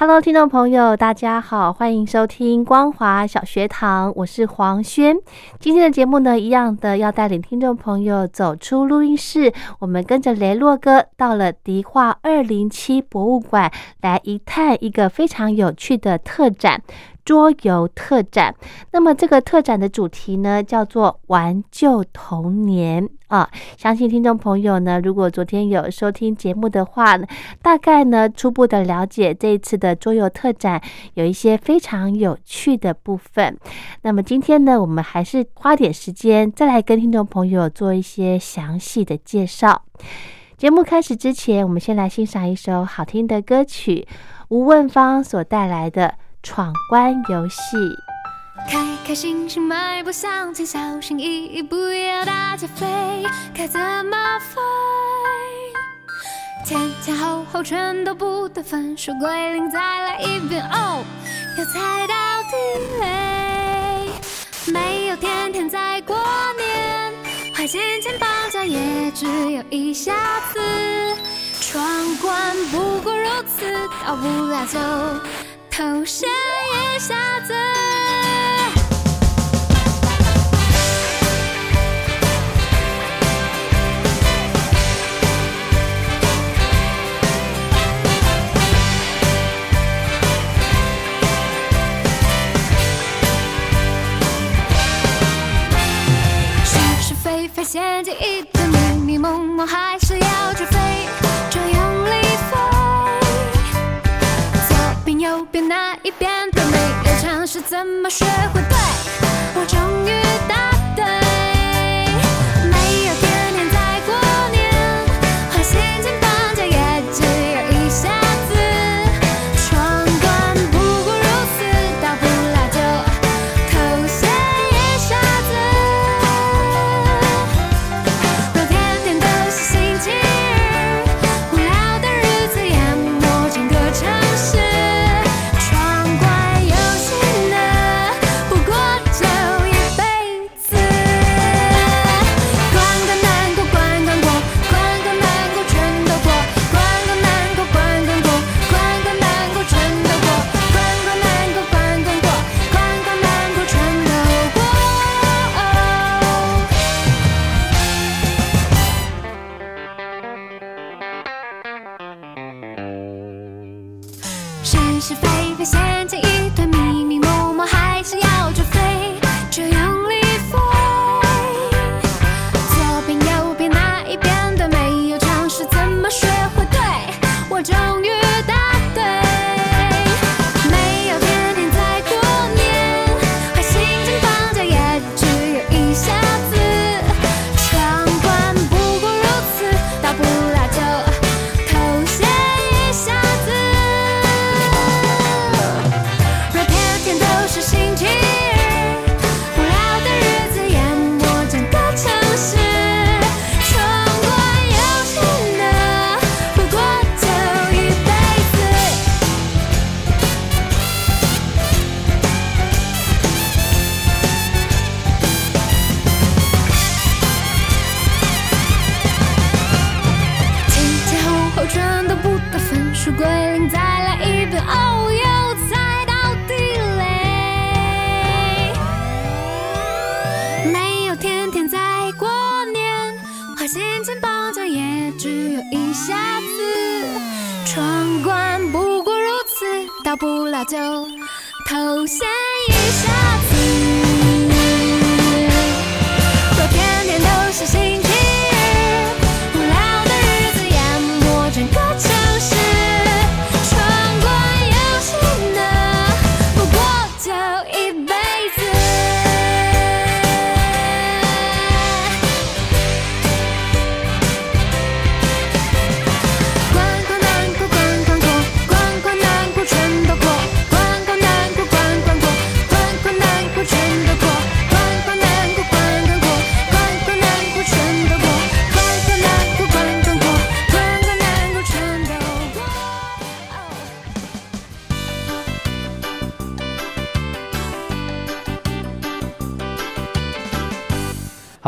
Hello，听众朋友，大家好，欢迎收听光华小学堂，我是黄轩。今天的节目呢，一样的要带领听众朋友走出录音室，我们跟着雷洛哥到了迪化二零七博物馆来一探一个非常有趣的特展。桌游特展，那么这个特展的主题呢，叫做“玩旧童年”啊。相信听众朋友呢，如果昨天有收听节目的话，大概呢初步的了解这一次的桌游特展有一些非常有趣的部分。那么今天呢，我们还是花点时间再来跟听众朋友做一些详细的介绍。节目开始之前，我们先来欣赏一首好听的歌曲，吴问芳所带来的。闯关游戏，开开心心迈步向前，小心翼翼不要大家飞，该怎么飞？前前后后全都不得分，数归零再来一遍哦，要猜到地雷。没有天天在过年，坏心情放假也只有一下子。闯关不过如此，到不了就。投下一下子，是是非非，陷阱一堆，迷迷蒙蒙，还怎么学会对？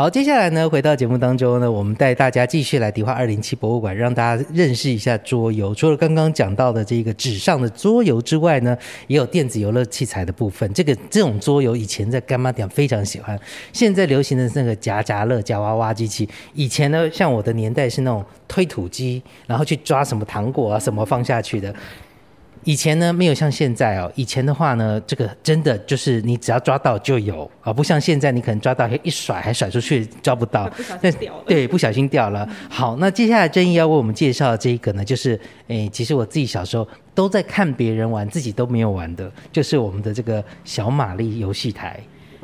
好，接下来呢，回到节目当中呢，我们带大家继续来迪化二零七博物馆，让大家认识一下桌游。除了刚刚讲到的这个纸上的桌游之外呢，也有电子游乐器材的部分。这个这种桌游以前在干妈店非常喜欢，现在流行的是那个夹夹乐、夹娃娃机器。以前呢，像我的年代是那种推土机，然后去抓什么糖果啊什么放下去的。以前呢，没有像现在哦。以前的话呢，这个真的就是你只要抓到就有啊，不像现在你可能抓到一甩还甩出去抓不到，不小心掉了对，不小心掉了。好，那接下来正义要为我们介绍的这一个呢，就是诶，其实我自己小时候都在看别人玩，自己都没有玩的，就是我们的这个小玛丽游戏台。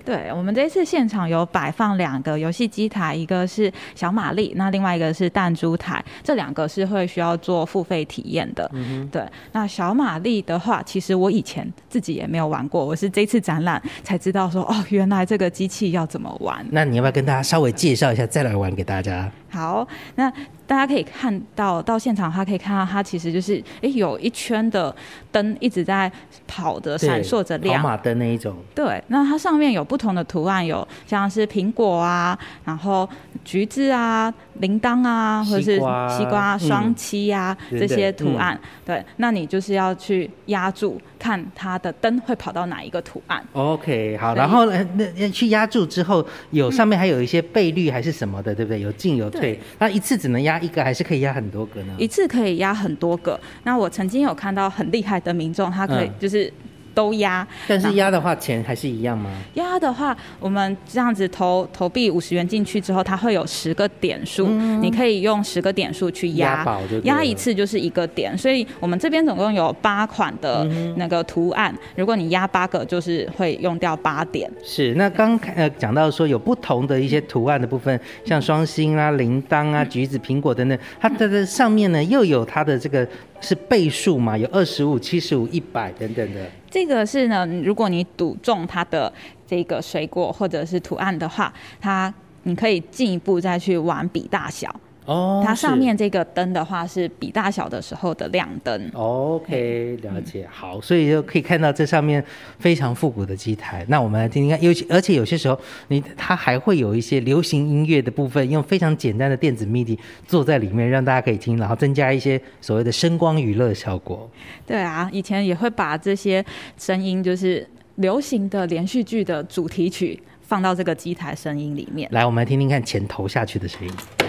对我们这一次现场有摆放两个游戏机台，一个是小玛丽，那另外一个是弹珠台，这两个是会需要做付费体验的。嗯对，那小玛丽的话，其实我以前自己也没有玩过，我是这次展览才知道说，哦，原来这个机器要怎么玩。那你要不要跟大家稍微介绍一下，再来玩给大家？好，那大家可以看到到现场，的话可以看到它其实就是，诶，有一圈的灯一直在跑着，闪烁着亮。跑马灯那一种。对，那它上面有不同的图案，有像是苹果啊，然后橘子啊、铃铛啊，或者是西瓜双七啊、对这些图案。对，那你就是要去压住，看它的灯会跑到哪一个图案。OK，好，然后呢，那那去压住之后，有上面还有一些倍率还是什么的，对不对？有进有退，那一次只能压一个，还是可以压很多个呢？一次可以压很多个。那我曾经有看到很厉害的民众，他可以嗯就是都压。但是压的话，钱还是一样吗？压的话，我们这样子投投币五十元进去之后，它会有十个点数，你可以用十个点数去嗯压压一次就是一个点，所以我们这边总共有八款的嗯那个图案，如果你压八个，就是会用掉八点。是，那刚呃讲到说有不同的一些图案的部分，像双星啊、铃铛啊、橘子、苹果等等，它的的上面呢又有它的这个是倍数嘛，有二十五、七十五、一百等等的。这个是呢，如果你赌中它的这个水果或者是图案的话，它你可以进一步再去玩比大小。哦它上面这个灯的话是比大小的时候的亮灯。OK，了解。好，所以就可以看到这上面非常复古的机台。那我们来听听看，尤其而且有些时候，你它还会有一些流行音乐的部分，用非常简单的电子 MIDI 做在里面，让大家可以听，然后增加一些所谓的声光娱乐效果。对啊，以前也会把这些声音，就是流行的连续剧的主题曲放到这个机台声音里面。来，我们来听听看钱投下去的声音。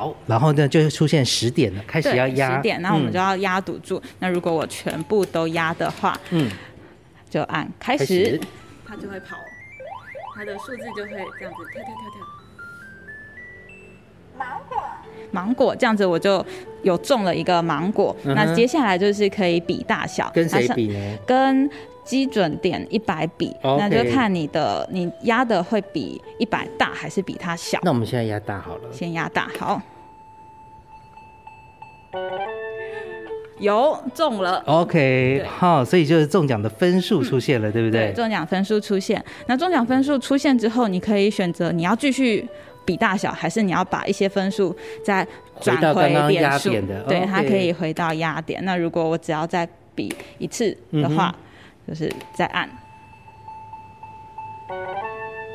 好，然后呢，就会出现十点了，开始，要压。十点，那我们嗯就要压赌注。那如果我全部都压的话，嗯，就按开开始。始，它就会跑，它的数字就会这样子跳跳跳跳。芒果芒果这样子我就有中了一个芒果，嗯那接下来就是可以比大小，跟谁比呢？跟基准点一百比那就看你的你压的会比一百大还是比它小。那我们现在压大好了。先压大，好，有中了。OK，对好，所以就是中奖的分数出现了，对不对？中奖分数出现，那中奖分数出现之后，你可以选择你要继续比大小，还是你要把一些分数再转回到刚刚点数压点的对它可以回到压点。那如果我只要再比一次的嗯话，就是在按。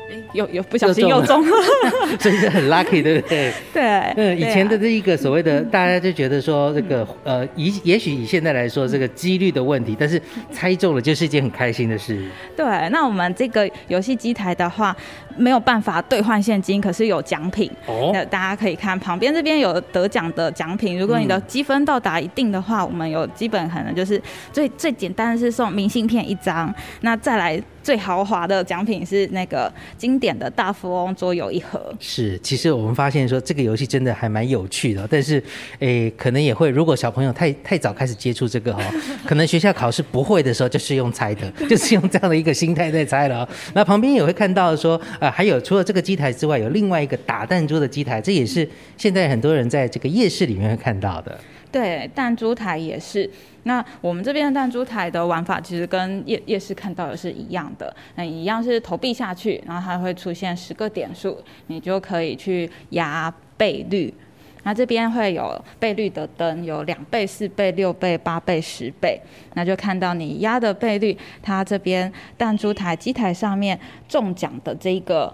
诶有有不小心又又中中了，所以 是很 lucky，对不对？对，嗯，以前的这一个所谓的，大家就觉得说这个呃，以也许以现在来说，这个几率的问题，但是猜中了就是一件很开心的事。对，那我们这个游戏机台的话，没有办法兑换现金，可是有奖品。哦那大家可以看旁边这边有得奖的奖品，如果你的嗯积分到达一定的话，我们有基本可能就是最最简单的是送明信片一张，那再来最豪华的奖品是那个经典的大富翁桌游一盒。是，其实我们发现说这个游戏真的还蛮有趣的，但是，诶，可能也会，如果小朋友太太早开始接触这个哦，可能学校考试不会的时候就是用猜的，就是用这样的一个心态在猜了、哦。那旁边也会看到说，呃，还有除了这个机台之外，有另外一个打弹珠的机台，这也是现在很多人在这个夜市里面会看到的。对，弹珠台也是。那我们这边的弹珠台的玩法其实跟夜夜市看到的是一样的，那一样是投币下去，然后它会出现十个点数，你就可以去压倍率。那这边会有倍率的灯，有两倍、四倍、六倍、八倍、十倍，那就看到你压的倍率，它这边弹珠台机台上面中奖的这个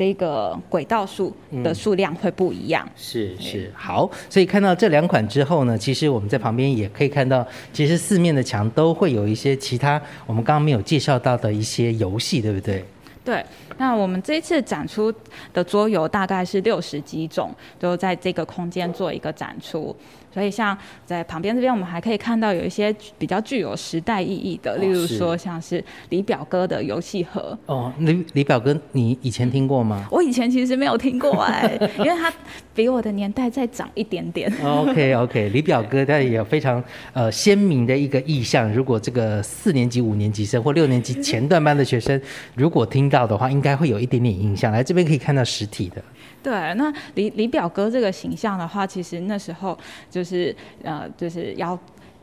这个轨道数的数量会不一样。是是好，所以看到这两款之后呢，其实我们在旁边也可以看到，其实四面的墙都会有一些其他我们刚刚没有介绍到的一些游戏，对不对？对，那我们这一次展出的桌游大概是六十几种，都在这个空间做一个展出。所以像在旁边这边，我们还可以看到有一些比较具有时代意义的，例如说像是李表哥的游戏盒。哦，李李表哥，你以前听过吗？我以前其实没有听过哎，因为他比我的年代再长一点点。OK OK，李表哥他也有非常呃鲜明的一个意向。如果这个四年级、五年级生或六年级前段班的学生，如果听到的话，应该会有一点点印象。来这边可以看到实体的。对，那李李表哥这个形象的话，其实那时候就是呃，就是要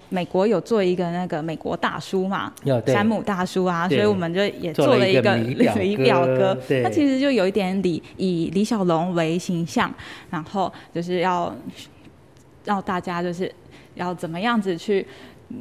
美国有做一个那个美国大叔嘛，山姆大叔啊，所以我们就也做了一个李表哥，他其实就有一点李以李小龙为形象，然后就是要让大家就是要怎么样子去。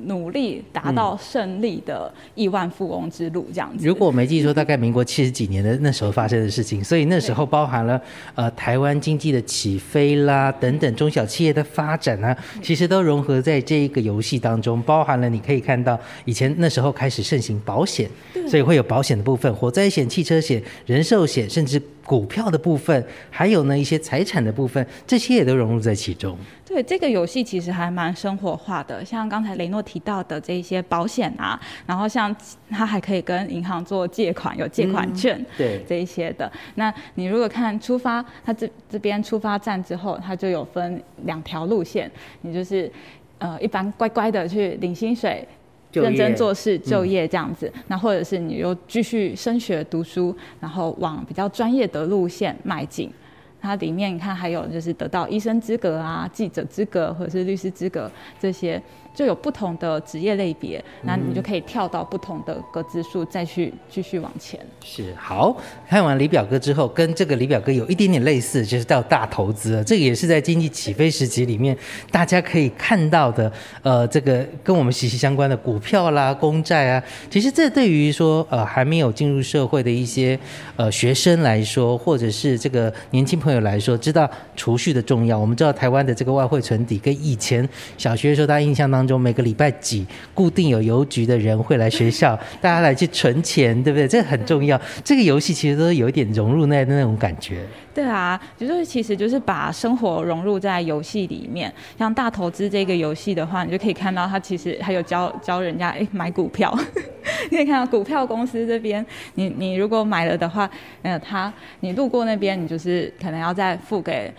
努力达到胜利的亿万富翁之路，这样子。如果我没记错，大概民国七十几年的那时候发生的事情，所以那时候包含了呃台湾经济的起飞啦，等等中小企业的发展啊，其实都融合在这一个游戏当中，包含了你可以看到以前那时候开始盛行保险，所以会有保险的部分，火灾险、汽车险、人寿险，甚至股票的部分，还有呢一些财产的部分，这些也都融入在其中。对这个游戏其实还蛮生活化的，像刚才雷诺提到的这些保险啊，然后像它还可以跟银行做借款，有借款券，对这一些的。那你如果看出发，它这这边出发站之后，它就有分两条路线，你就是呃一般乖乖的去领薪水，认真做事就业这样子，那或者是你又继续升学读书，然后往比较专业的路线迈进。它里面你看还有就是得到医生资格啊、记者资格或者是律师资格这些。就有不同的职业类别，那你就可以跳到不同的格子数，再去继续往前。是好，看完李表哥之后，跟这个李表哥有一点点类似，就是到大投资了。这个也是在经济起飞时期里面，大家可以看到的，呃，这个跟我们息息相关的股票啦、公债啊。其实这对于说呃还没有进入社会的一些呃学生来说，或者是这个年轻朋友来说，知道储蓄的重要。我们知道台湾的这个外汇存底，跟以前小学的时候大家印象当。中每个礼拜几固定有邮局的人会来学校，大家来去存钱，对不对？这很重要。这个游戏其实都有一点融入那那种感觉。对啊，就是其实就是把生活融入在游戏里面。像大投资这个游戏的话，你就可以看到它其实还有教教人家哎买股票。你可以看到股票公司这边，你你如果买了的话，呃，他你路过那边，你就是可能要再付给。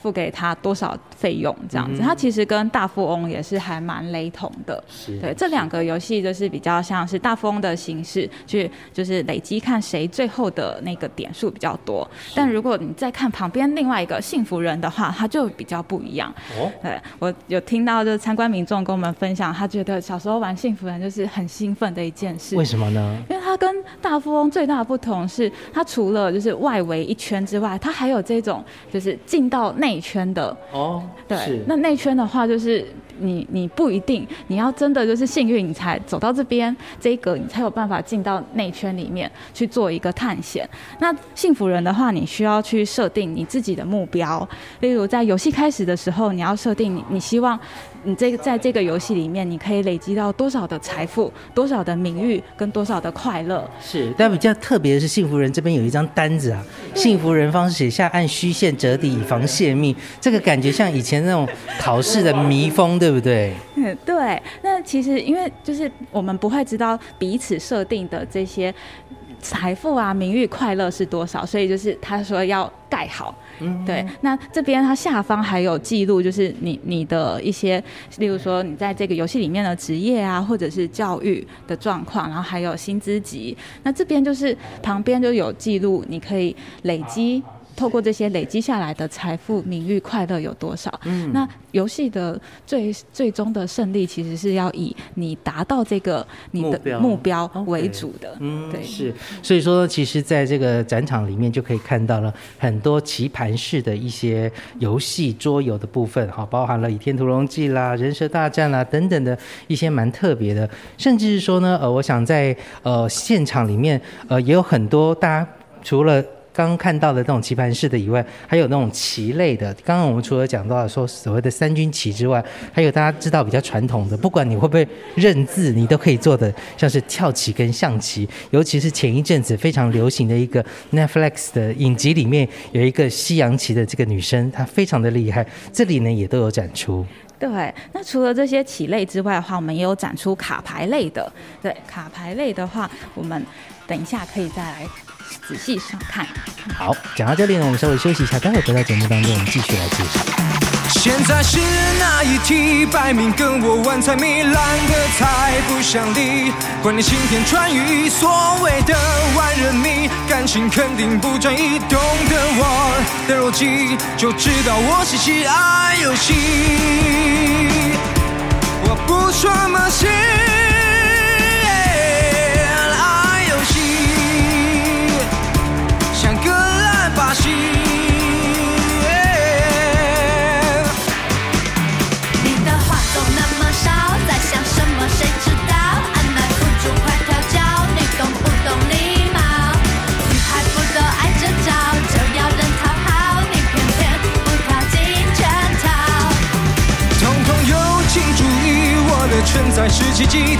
付给他多少费用这样子，它其实跟大富翁也是还蛮雷同的。对，这两个游戏就是比较像是大富翁的形式，去就是累积看谁最后的那个点数比较多。但如果你再看旁边另外一个幸福人的话，他就比较不一样。哦，对我有听到就是参观民众跟我们分享，他觉得小时候玩幸福人就是很兴奋的一件事。为什么呢？因为他跟大富翁最大的不同是，他除了就是外围一圈之外，他还有这种就是进到内圈的哦，对，那内圈的话就是你你不一定你要真的就是幸运你才走到这边这一格你才有办法进到内圈里面去做一个探险。那幸福人的话，你需要去设定你自己的目标，例如在游戏开始的时候，你要设定你你希望。你这个在这个游戏里面，你可以累积到多少的财富、多少的名誉跟多少的快乐？是，但比较特别的是，幸福人这边有一张单子啊，幸福人方写下按虚线折抵以防泄密，这个感觉像以前那种考试的迷封，对不对？嗯，对。那其实因为就是我们不会知道彼此设定的这些。财富啊，名誉、快乐是多少？所以就是他说要盖好，对。那这边它下方还有记录，就是你你的一些，例如说你在这个游戏里面的职业啊，或者是教育的状况，然后还有薪资级。那这边就是旁边就有记录，你可以累积。透过这些累积下来的财富、名誉、快乐有多少？嗯，那游戏的最最终的胜利，其实是要以你达到这个你的目标为主的。嗯，对，是。所以说，其实在这个展场里面就可以看到了很多棋盘式的一些游戏桌游的部分，哈，包含了《倚天屠龙记》啦、《人蛇大战》啦等等的一些蛮特别的。甚至是说呢，呃，我想在呃现场里面，呃，也有很多大家除了刚刚看到的那种棋盘式的以外，还有那种棋类的。刚刚我们除了讲到说所谓的三军棋之外，还有大家知道比较传统的，不管你会不会认字，你都可以做的，像是跳棋跟象棋。尤其是前一阵子非常流行的一个 Netflix 的影集里面，有一个西洋棋的这个女生，她非常的厉害。这里呢也都有展出。对，那除了这些棋类之外的话，我们也有展出卡牌类的。对，卡牌类的话，我们等一下可以再来仔细上看。好，讲到这里呢，我们稍微休息一下，待会回到节目当中，我们继续来介绍。现在是哪一题？摆明跟我玩猜谜，懒得猜不想理。管你晴天穿雨，所谓的万人迷，感情肯定不专一。懂得我的逻辑，就知道我是喜爱游戏。我不说马戏，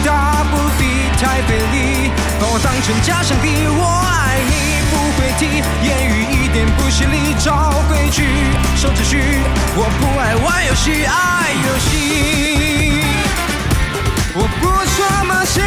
大不必太费力，把我当成假想敌。我爱你不会提，言语一点不犀利，照规矩，守秩序。我不爱玩游戏，爱游戏。我不说马戏，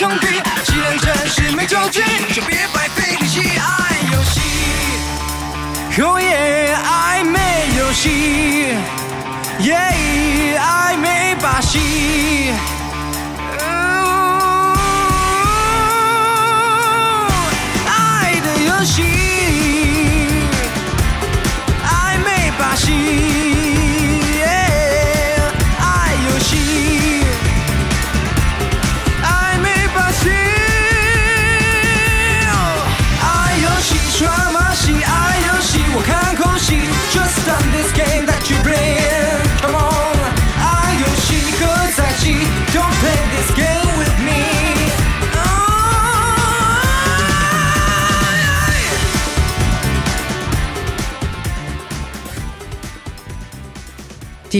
枪毙。既然暂时没交集，就别白费力气爱游戏。Oh yeah，暧昧游戏，Yeah，暧昧把戏。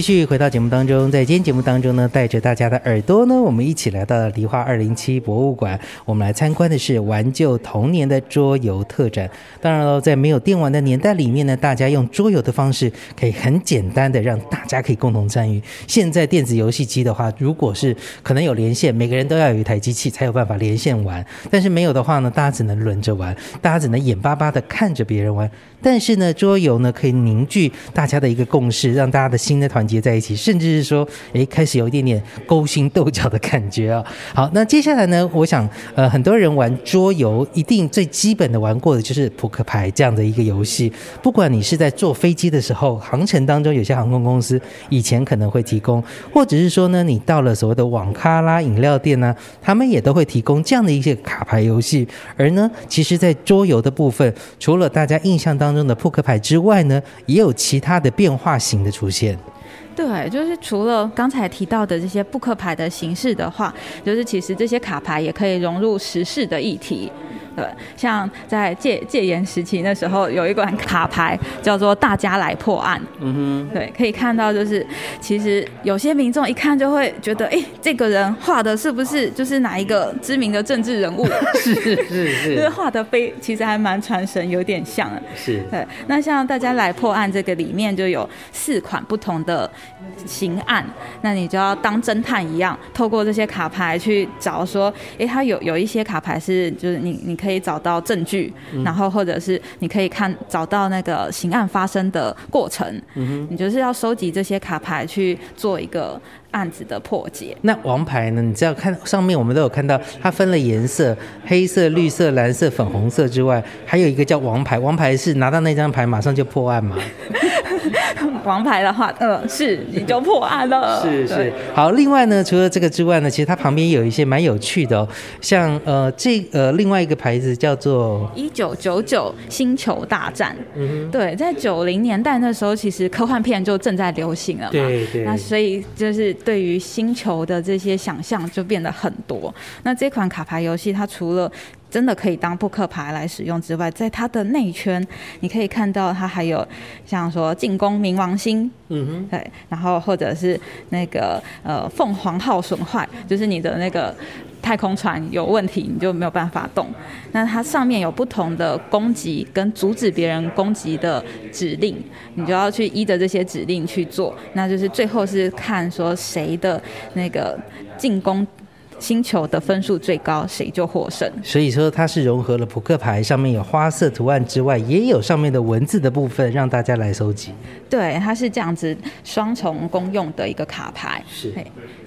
继续回到节目当中，在今天节目当中呢，带着大家的耳朵呢，我们一起来到了梨花二零七博物馆，我们来参观的是玩旧童年的桌游特展。当然了，在没有电玩的年代里面呢，大家用桌游的方式，可以很简单的让大家可以共同参与。现在电子游戏机的话，如果是可能有连线，每个人都要有一台机器才有办法连线玩，但是没有的话呢，大家只能轮着玩，大家只能眼巴巴的看着别人玩。但是呢，桌游呢可以凝聚大家的一个共识，让大家的心的团结在一起，甚至是说，诶，开始有一点点勾心斗角的感觉啊。好，那接下来呢，我想，呃，很多人玩桌游，一定最基本的玩过的就是扑克牌这样的一个游戏。不管你是在坐飞机的时候，航程当中有些航空公司以前可能会提供，或者是说呢，你到了所谓的网咖啦、饮料店呢、他们也都会提供这样的一些卡牌游戏。而呢，其实，在桌游的部分，除了大家印象当中的扑克牌之外呢，也有其他的变化型的出现。对，就是除了刚才提到的这些扑克牌的形式的话，就是其实这些卡牌也可以融入时事的议题。对，像在戒戒严时期那时候，有一款卡牌叫做“大家来破案”。嗯哼，对，可以看到就是，其实有些民众一看就会觉得，哎，这个人画的是不是就是哪一个知名的政治人物？是是 就是是画的非其实还蛮传神，有点像。是，对，那像大家来破案这个里面就有四款不同的刑案，那你就要当侦探一样，透过这些卡牌去找说，诶，他有有一些卡牌是就是你你可以找到证据，然后或者是你可以看找到那个刑案发生的过程，嗯你就是要收集这些卡牌去做一个案子的破解。那王牌呢？你知道看上面我们都有看到，它分了颜色，黑色、绿色、蓝色、粉红色之外，还有一个叫王牌。王牌是拿到那张牌马上就破案吗？王牌的话，呃，是你就破案了。是是。好，另外呢，除了这个之外呢，其实它旁边有一些蛮有趣的哦，像呃这呃另外一个牌子叫做一九九九星球大战，嗯对，在九零年代那时候，其实科幻片就正在流行了嘛，对对那所以就是对于星球的这些想象就变得很多。那这款卡牌游戏，它除了真的可以当扑克牌来使用之外，在它的内圈，你可以看到它还有像说进攻冥王星，嗯哼对，然后或者是那个呃凤凰号损坏，就是你的那个太空船有问题，你就没有办法动。那它上面有不同的攻击跟阻止别人攻击的指令，你就要去依着这些指令去做。那就是最后是看说谁的那个进攻星球的分数最高，谁就获胜。所以说它是融合了扑克牌上面有花色图案之外，也有上面的文字的部分，让大家来收集。对，它是这样子双重公用的一个卡牌。是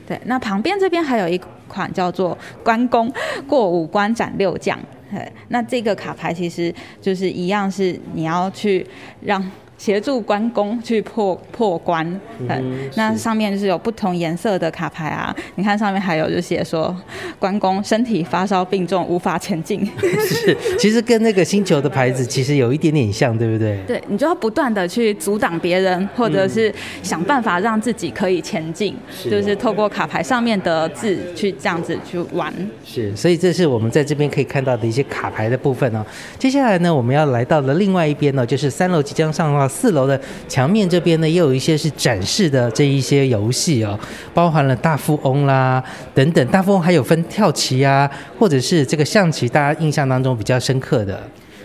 对，那旁边这边还有一款叫做关公过五关斩六将。对那这个卡牌其实就是一样，是你要去让。协助关公去破破关，嗯，那上面就是有不同颜色的卡牌啊。你看上面还有就写说，关公身体发烧病重，无法前进。是，其实跟那个星球的牌子其实有一点点像，对不对？对你就要不断的去阻挡别人，或者是想办法让自己可以前进，就是透过卡牌上面的字去这样子去玩。是，所以这是我们在这边可以看到的一些卡牌的部分哦。接下来呢，我们要来到了另外一边呢，就是三楼即将上到四楼的墙面这边呢，也有一些是展示的这一些游戏哦，包含了大富翁啦等等。大富翁还有分跳棋啊，或者是这个象棋，大家印象当中比较深刻的。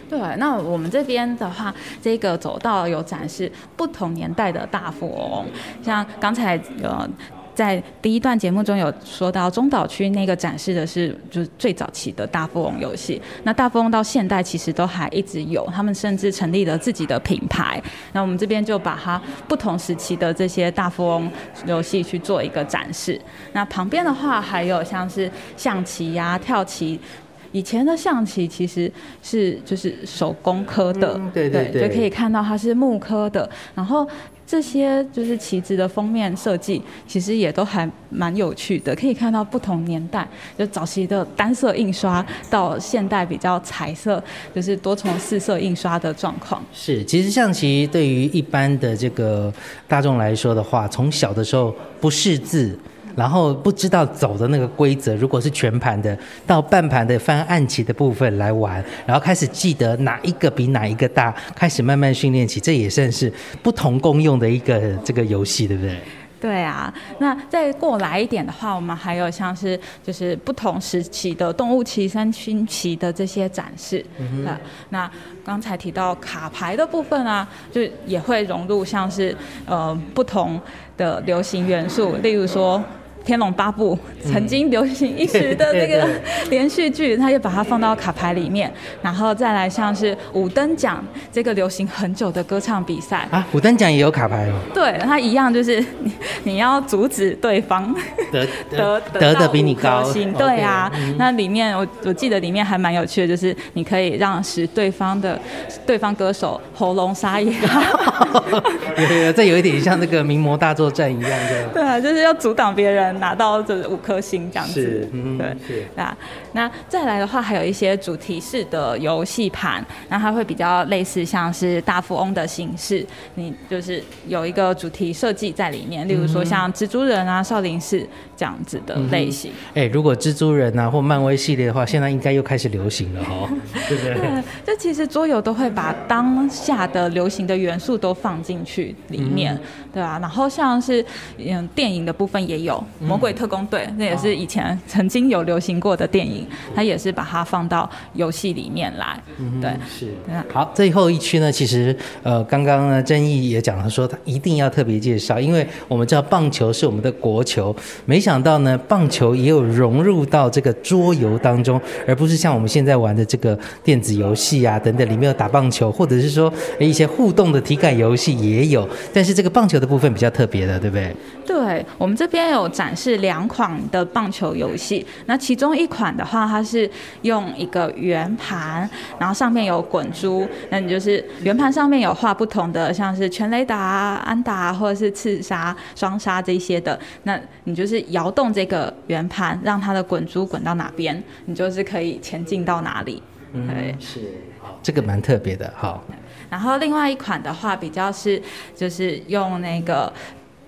对，那我们这边的话，这个走道有展示不同年代的大富翁，像刚才呃。在第一段节目中有说到，中岛区那个展示的是就是最早期的大富翁游戏。那大富翁到现代其实都还一直有，他们甚至成立了自己的品牌。那我们这边就把它不同时期的这些大富翁游戏去做一个展示。那旁边的话还有像是象棋呀、跳棋。以前的象棋其实是就是手工刻的，嗯对对对就可以看到它是木刻的，然后。这些就是旗子的封面设计，其实也都还蛮有趣的，可以看到不同年代，就早期的单色印刷到现代比较彩色，就是多重四色印刷的状况。是，其实象棋对于一般的这个大众来说的话，从小的时候不识字。然后不知道走的那个规则，如果是全盘的，到半盘的翻暗棋的部分来玩，然后开始记得哪一个比哪一个大，开始慢慢训练起，这也算是不同功用的一个这个游戏，对不对？对啊，那再过来一点的话，我们还有像是就是不同时期的动物棋、三星棋的这些展示。嗯、啊，那刚才提到卡牌的部分啊，就也会融入像是呃不同的流行元素，例如说。《天龙八部》曾经流行一时的那个连续剧，他就把它放到卡牌里面，然后再来像是五等奖这个流行很久的歌唱比赛啊，五等奖也有卡牌哦。对，它一样就是你 你要阻止对方得 得得的比你高，对啊。那里面我我记得里面还蛮有趣的，就是你可以让使对方的对方歌手喉咙沙哑，有有这有一点像那个名模大作战一样的。对啊，就是要阻挡别人。能拿到这五颗星这样子，。嗯，对是。那那再来的话，还有一些主题式的游戏盘，那它会比较类似像是大富翁的形式，你就是有一个主题设计在里面，例如说像蜘蛛人啊、少林寺这样子的类型。哎，如果蜘蛛人啊或漫威系列的话，现在应该又开始流行了哈，对不对？对，这其实桌游都会把当下的流行的元素都放进去里面，对啊。然后像是嗯电影的部分也有《魔鬼特工队》，那也是以前曾经有流行过的电影，它也是把它放到游戏里面来，对。是好，最后一区呢，其实呃，刚刚呢，曾毅也讲了说，他一定要特别介绍，因为我们知道棒球是我们的国球，没想到呢，棒球也有融入到这个桌游当中，而不是像我们现在玩的这个电子游戏啊等等，里面有打棒球，或者是说诶一些互动的体感游戏也有，但是这个棒球的部分比较特别的，对不对？对我们这边有展示两款的棒球游戏，那其中一款的话，它是用一个圆盘，然后上面有滚珠，那你就是圆盘上面有画不同的，像是全垒打啊、安打啊，或者是刺杀、双杀这些的，那你就是摇动这个圆盘，让它的滚珠滚到哪边，你就是可以前进到哪里。对，是，好，这个蛮特别的，好，然后另外一款的话，比较是就是用那个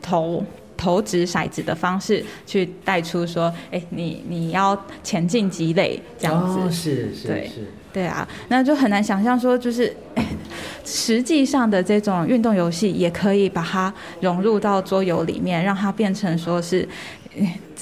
投投掷骰子的方式去带出说，哎，你你要前进积累这样子。哦是是对是。对啊，那就很难想象说，就是哎 实际上的这种运动游戏，也可以把它融入到桌游里面，让它变成说是。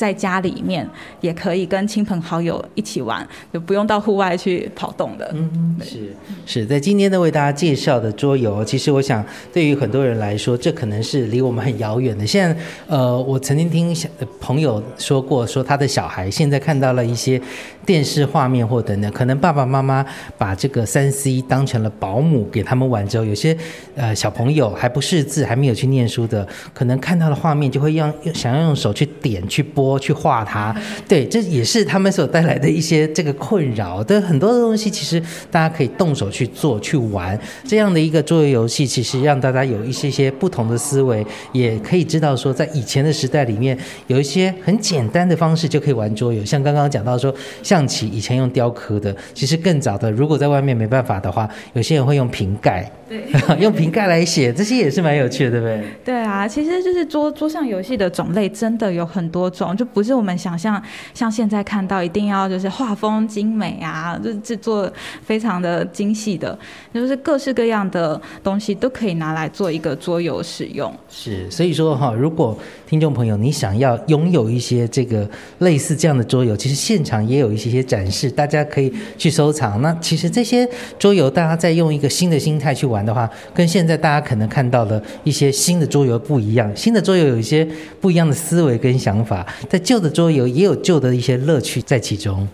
哎在家里面也可以跟亲朋好友一起玩，就不用到户外去跑动的。嗯，是是在今天呢为大家介绍的桌游，其实我想对于很多人来说，这可能是离我们很遥远的。现在呃，我曾经听小呃朋友说过，说他的小孩现在看到了一些电视画面或等等，可能爸爸妈妈把这个三 C 当成了保姆给他们玩之后，有些呃小朋友还不识字，还没有去念书的，可能看到的画面就会用想要用手去点、去拨、去画它。对，这也是他们所带来的一些这个困扰。的很多的东西，其实大家可以动手去做、去玩。这样的一个桌游游戏，其实让大家有一些些不同的思维，也可以知道说，在以前的时代里面，有一些很简单的方式就可以玩桌游。像刚刚讲到说，象棋以前用雕刻的，其实更早的，如果在外面没办法的话，有些人会用瓶盖，对。用瓶盖来写，这些也是蛮有趣的，对不对？对啊，其实就是桌桌上游戏的种类真的有很多种，就不是我们想象像现在看到一定要就是画风精美啊，就是制作非常的精细的，就是各式各样的东西都可以拿来做一个桌游使用。是，所以说哈，如果听众朋友你想要拥有一些这个类似这样的桌游，其实现场也有一些些展示，大家可以去收藏。那其实这些桌游，大家再用一个新的心态去玩的话，跟现在大家可能看到的一些新的桌游不一样。新的桌游有一些不一样的思维跟想法，在旧的桌游也有旧的一些乐趣在其中。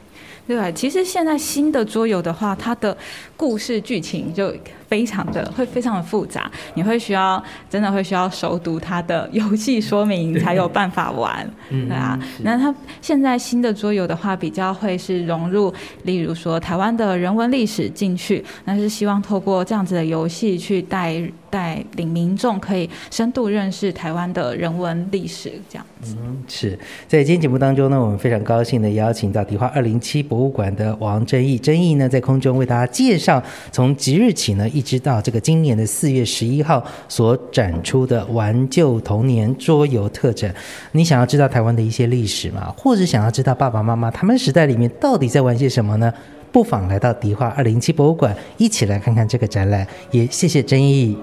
对，其实现在新的桌游的话，它的故事剧情就非常的会非常的复杂，你会需要真的会需要熟读它的游戏说明才有办法玩，嗯对啊是。那它现在新的桌游的话，比较会是融入，例如说台湾的人文历史进去，那是希望透过这样子的游戏去带带领民众可以深度认识台湾的人文历史，这样子。是在今天节目当中呢，我们非常高兴的邀请到迪化二零七博物馆的王正义，正义呢在空中为大家介绍从即日起呢，一直到这个今年的四月十一号所展出的“玩旧童年”桌游特展。你想要知道台湾的一些历史吗？或者想要知道爸爸妈妈他们时代里面到底在玩些什么呢？不妨来到迪化二零七博物馆，一起来看看这个展览。也谢谢正义。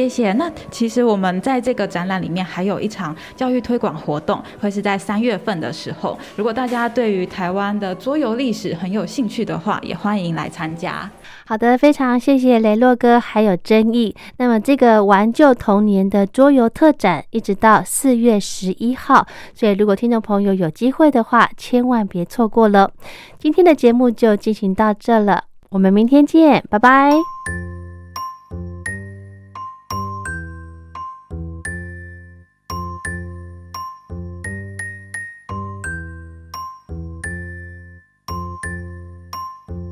谢谢。那其实我们在这个展览里面还有一场教育推广活动，会是在三月份的时候。如果大家对于台湾的桌游历史很有兴趣的话，也欢迎来参加。好的，非常谢谢雷洛哥还有争议。那么这个玩旧童年的桌游特展，一直到四月十一号，所以如果听众朋友有机会的话，千万别错过了。今天的节目就进行到这了，我们明天见，拜拜。